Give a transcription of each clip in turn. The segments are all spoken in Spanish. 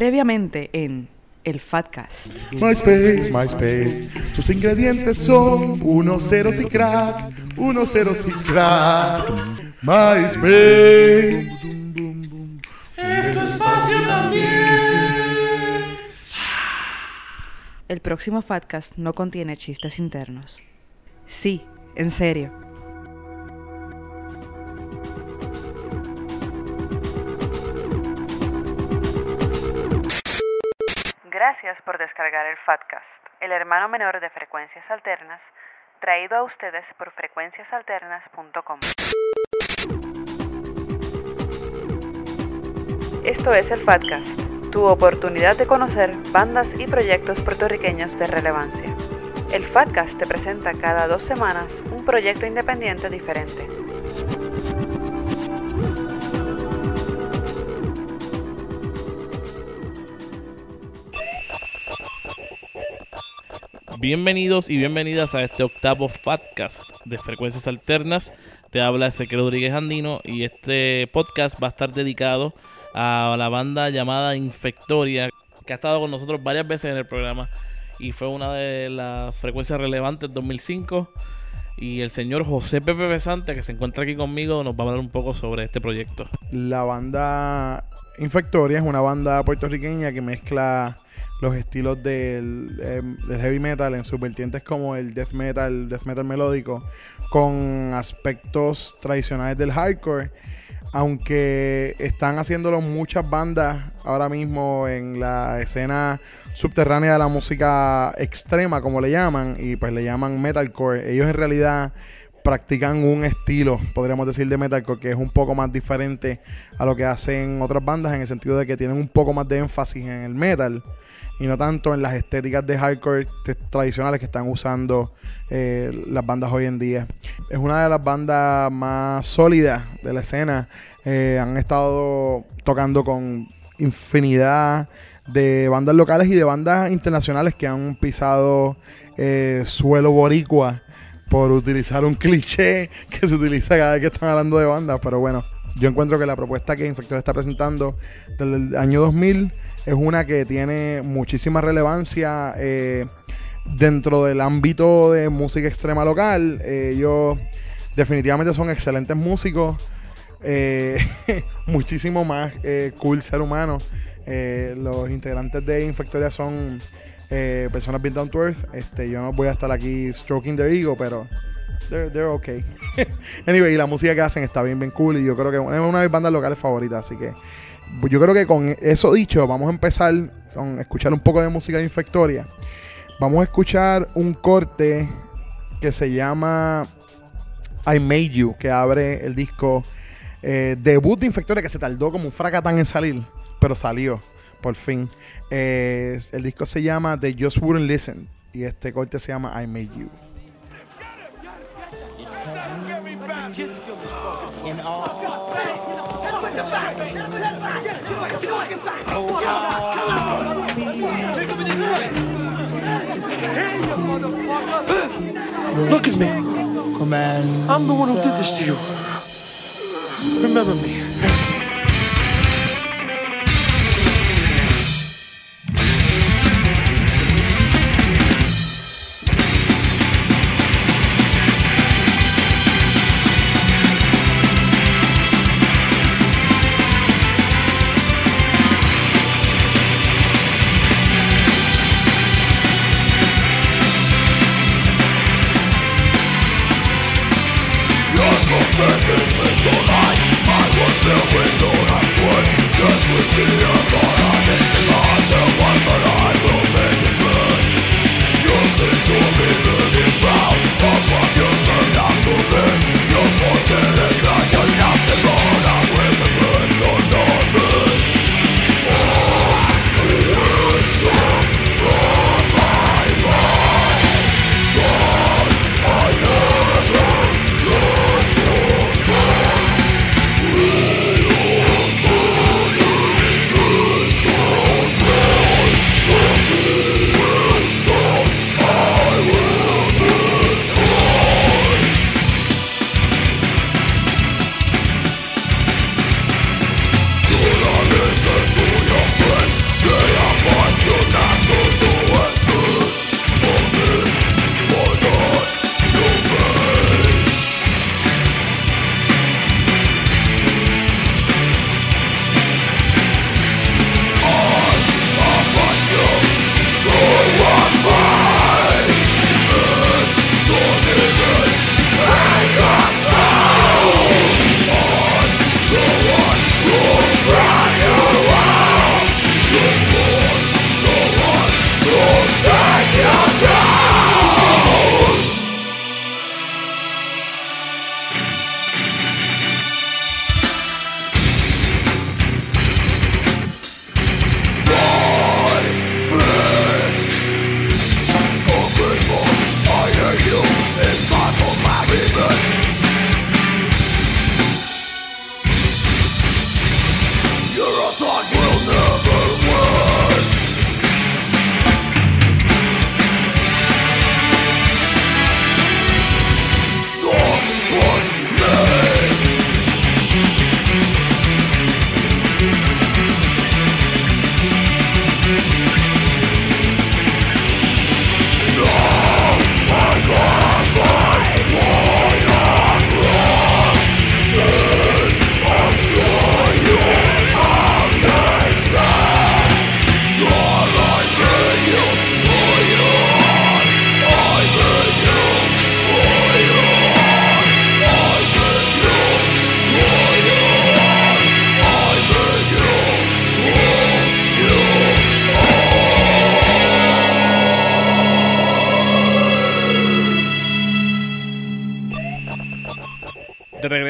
Previamente en el Fatcast. MySpace, MySpace. Sus ingredientes son unos ceros y crack, unos ceros y crack. MySpace. El próximo Fatcast no contiene chistes internos. Sí, en serio. Por descargar el Fatcast, el hermano menor de Frecuencias Alternas, traído a ustedes por frecuenciasalternas.com. Esto es el Fatcast, tu oportunidad de conocer bandas y proyectos puertorriqueños de relevancia. El Fatcast te presenta cada dos semanas un proyecto independiente diferente. Bienvenidos y bienvenidas a este octavo Fatcast de Frecuencias Alternas. Te habla Ezequiel Rodríguez Andino y este podcast va a estar dedicado a la banda llamada Infectoria, que ha estado con nosotros varias veces en el programa y fue una de las frecuencias relevantes 2005. Y el señor José Pepe Besante, que se encuentra aquí conmigo, nos va a hablar un poco sobre este proyecto. La banda Infectoria es una banda puertorriqueña que mezcla los estilos del, em, del heavy metal en sus vertientes como el death metal, death metal melódico, con aspectos tradicionales del hardcore. Aunque están haciéndolo muchas bandas ahora mismo en la escena subterránea de la música extrema, como le llaman, y pues le llaman metalcore. Ellos en realidad practican un estilo, podríamos decir, de metalcore que es un poco más diferente a lo que hacen otras bandas en el sentido de que tienen un poco más de énfasis en el metal y no tanto en las estéticas de hardcore tradicionales que están usando eh, las bandas hoy en día. Es una de las bandas más sólidas de la escena. Eh, han estado tocando con infinidad de bandas locales y de bandas internacionales que han pisado eh, suelo boricua por utilizar un cliché que se utiliza cada vez que están hablando de bandas, pero bueno, yo encuentro que la propuesta que Infector está presentando desde el año 2000 es una que tiene muchísima relevancia eh, dentro del ámbito de música extrema local. Eh, ellos definitivamente son excelentes músicos, eh, muchísimo más cool ser humano. Los integrantes de Infectoria son personas bien down to earth. Este, yo no voy a estar aquí stroking their ego, pero they're, they're okay. anyway, y la música que hacen está bien, bien cool. Y yo creo que es una de mis bandas locales favoritas. Así que yo creo que con eso dicho, vamos a empezar con escuchar un poco de música de Infectoria. Vamos a escuchar un corte que se llama I Made You, que abre el disco eh, debut de Infectoria, que se tardó como un fracatán en salir, pero salió por fin. Eh, el disco se llama The Just Wouldn't Listen y este corte se llama I Made You. Look at me. command. I'm the one who did this to you. Remember me.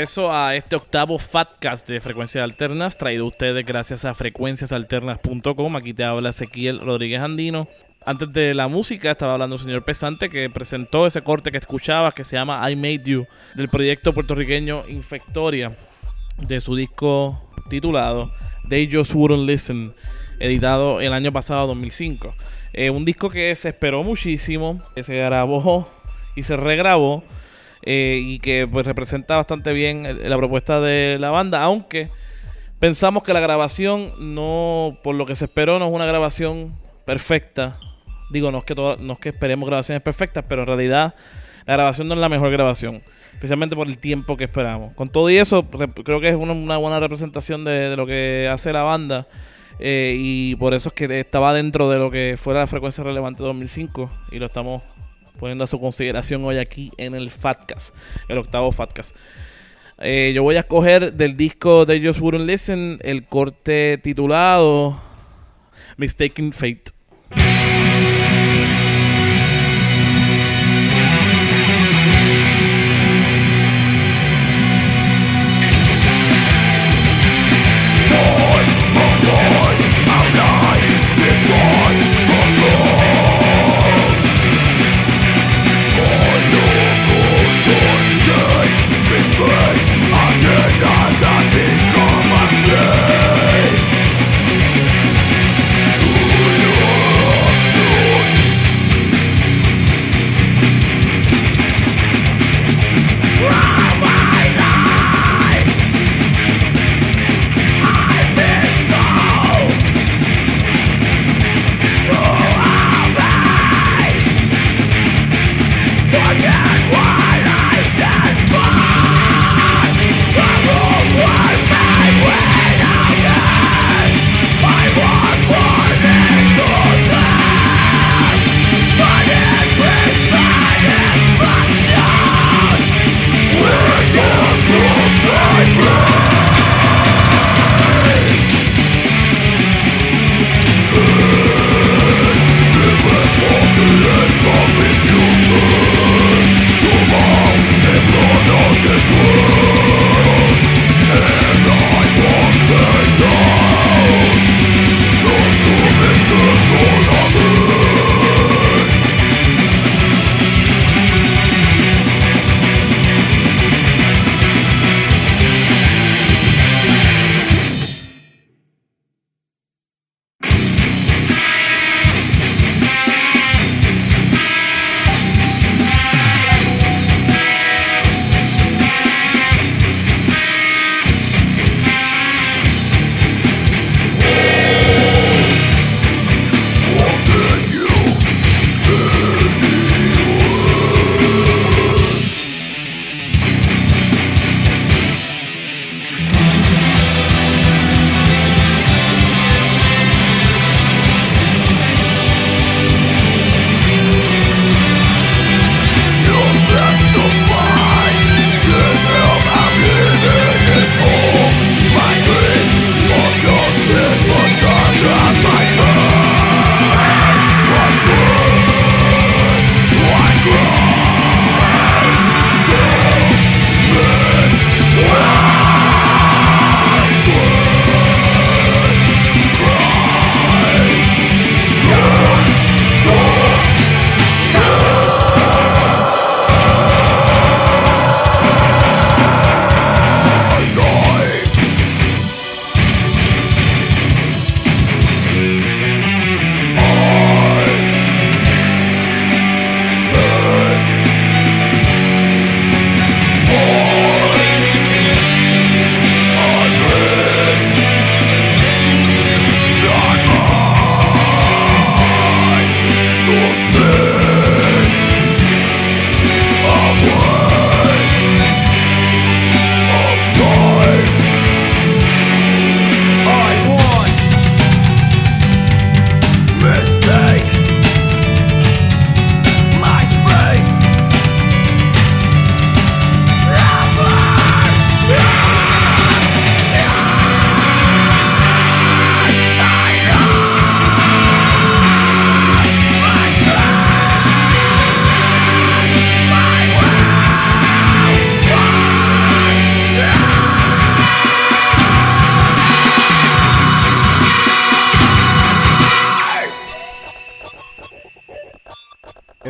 Regreso a este octavo Fatcast de Frecuencias Alternas, traído a ustedes gracias a frecuenciasalternas.com. Aquí te habla Ezequiel Rodríguez Andino. Antes de la música estaba hablando el señor Pesante que presentó ese corte que escuchabas que se llama I Made You del proyecto puertorriqueño Infectoria de su disco titulado They Just Wouldn't Listen, editado el año pasado, 2005. Eh, un disco que se esperó muchísimo, que se grabó y se regrabó eh, y que pues representa bastante bien la propuesta de la banda, aunque pensamos que la grabación no, por lo que se esperó, no es una grabación perfecta. Digo, no es que, toda- no es que esperemos grabaciones perfectas, pero en realidad la grabación no es la mejor grabación, especialmente por el tiempo que esperamos. Con todo y eso, re- creo que es una, buena representación de, de lo que hace la banda. eh, y por eso es que estaba dentro de lo que fuera la frecuencia relevante 2005 y lo estamos poniendo a su consideración hoy aquí en el Fatcast, el octavo Fatcast. Eh, yo voy a escoger del disco de Just Wouldn't Listen el corte titulado Mistaken Fate.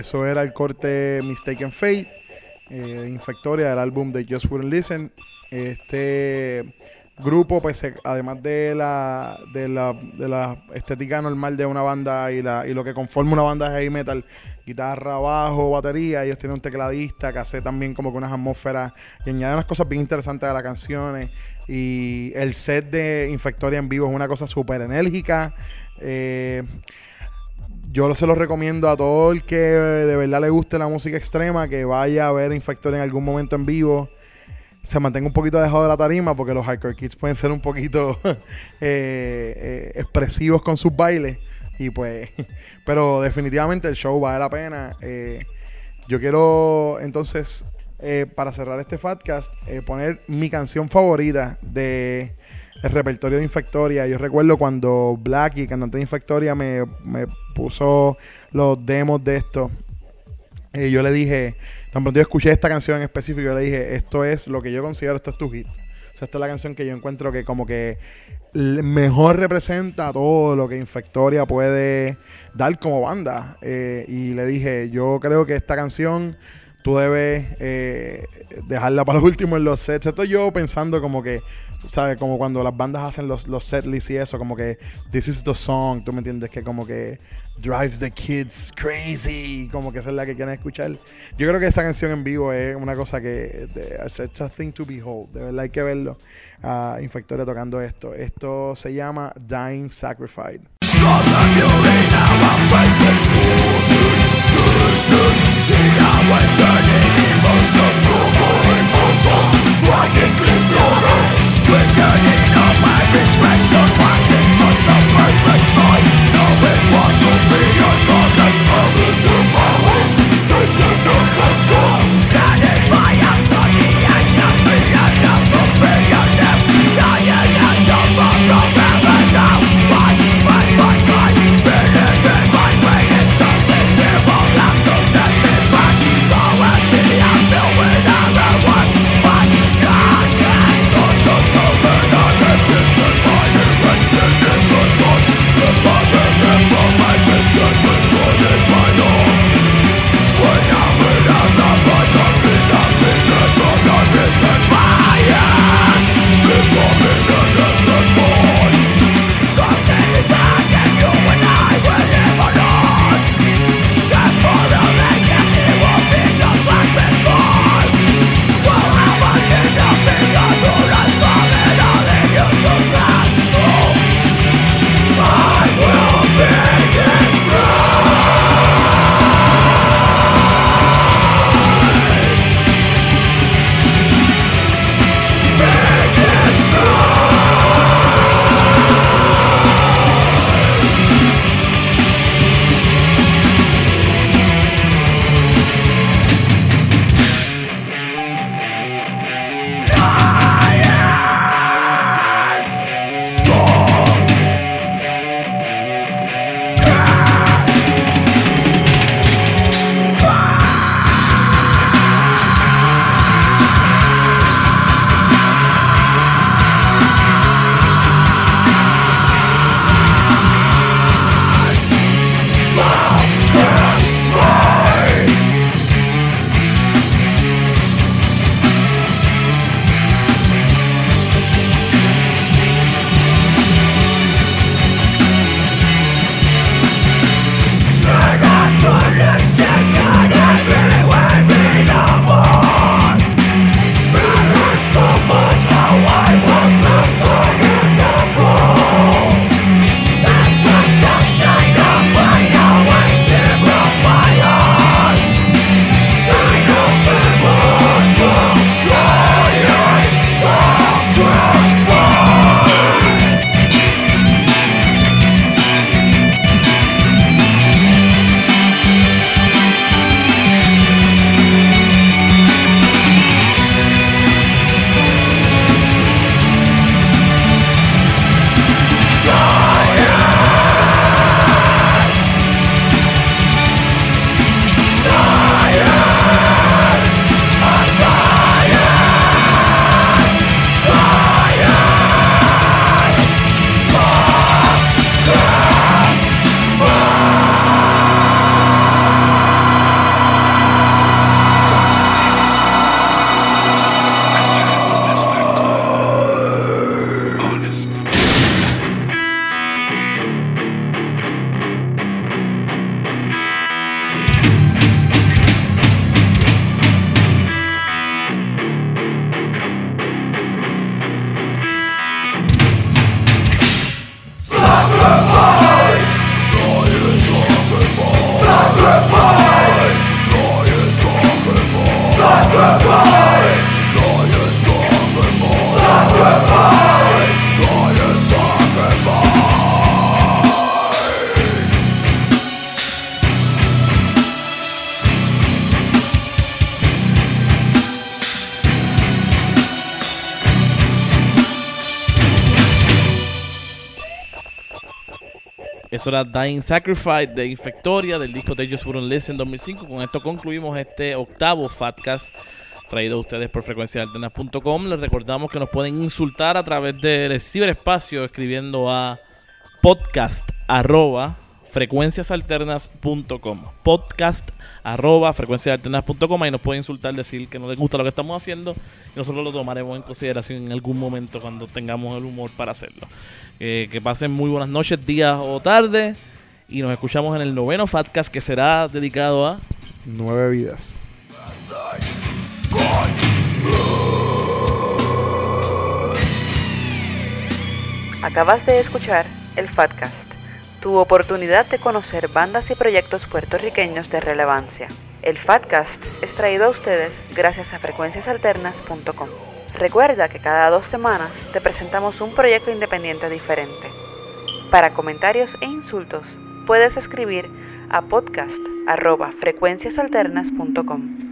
Eso era el corte Mistaken Fate, eh, Infectoria del álbum de Just Wouldn't Listen. Este grupo, pues además de la, de la de la estética normal de una banda y, la, y lo que conforma una banda de heavy metal, guitarra, bajo, batería, ellos tienen un tecladista que hace también como que unas atmósferas y añade unas cosas bien interesantes a las canciones. Y el set de Infectoria en vivo es una cosa súper enérgica. Eh, yo se los recomiendo a todo el que de verdad le guste la música extrema que vaya a ver Infectoria en algún momento en vivo. Se mantenga un poquito alejado de la tarima porque los hardcore kids pueden ser un poquito eh, eh, expresivos con sus bailes. Y pues, pero definitivamente el show vale la pena. Eh, yo quiero entonces, eh, para cerrar este podcast, eh, poner mi canción favorita de el repertorio de Infectoria. Yo recuerdo cuando Blackie, cantante de Infectoria, me, me puso los demos de esto. Eh, yo le dije, tan pronto yo escuché esta canción en específico, yo le dije, esto es lo que yo considero, esto es tu hit. O sea, esta es la canción que yo encuentro que como que mejor representa todo lo que Infectoria puede dar como banda. Eh, y le dije, yo creo que esta canción tú debes eh, dejarla para lo último en los sets. Estoy yo pensando como que, ¿sabes? Como cuando las bandas hacen los, los setlists y eso, como que this is the song, ¿tú me entiendes? Que como que drives the kids crazy, como que esa es la que quieren escuchar. Yo creo que esa canción en vivo es una cosa que de, it's a thing to behold, de verdad hay que verlo. a Infectoria tocando esto. Esto se llama Dying Reflection, watching from the perfect side Now it. was to be a Eso era Dying Sacrifice de Infectoria del disco They Just Wouldn't Listen 2005. Con esto concluimos este octavo Fatcast traído a ustedes por frecuenciaalternas.com. Les recordamos que nos pueden insultar a través del ciberespacio escribiendo a podcast arroba frecuenciasalternas.com podcast arroba frecuenciasalternas.com ahí nos pueden insultar, decir que no les gusta lo que estamos haciendo. Y nosotros lo tomaremos en consideración en algún momento cuando tengamos el humor para hacerlo. Eh, que pasen muy buenas noches, días o tardes y nos escuchamos en el noveno Fatcast que será dedicado a Nueve vidas. Acabas de escuchar el Fatcast, tu oportunidad de conocer bandas y proyectos puertorriqueños de relevancia. El Fatcast es traído a ustedes gracias a frecuenciasalternas.com. Recuerda que cada dos semanas te presentamos un proyecto independiente diferente. Para comentarios e insultos, puedes escribir a podcast.frecuenciasalternas.com.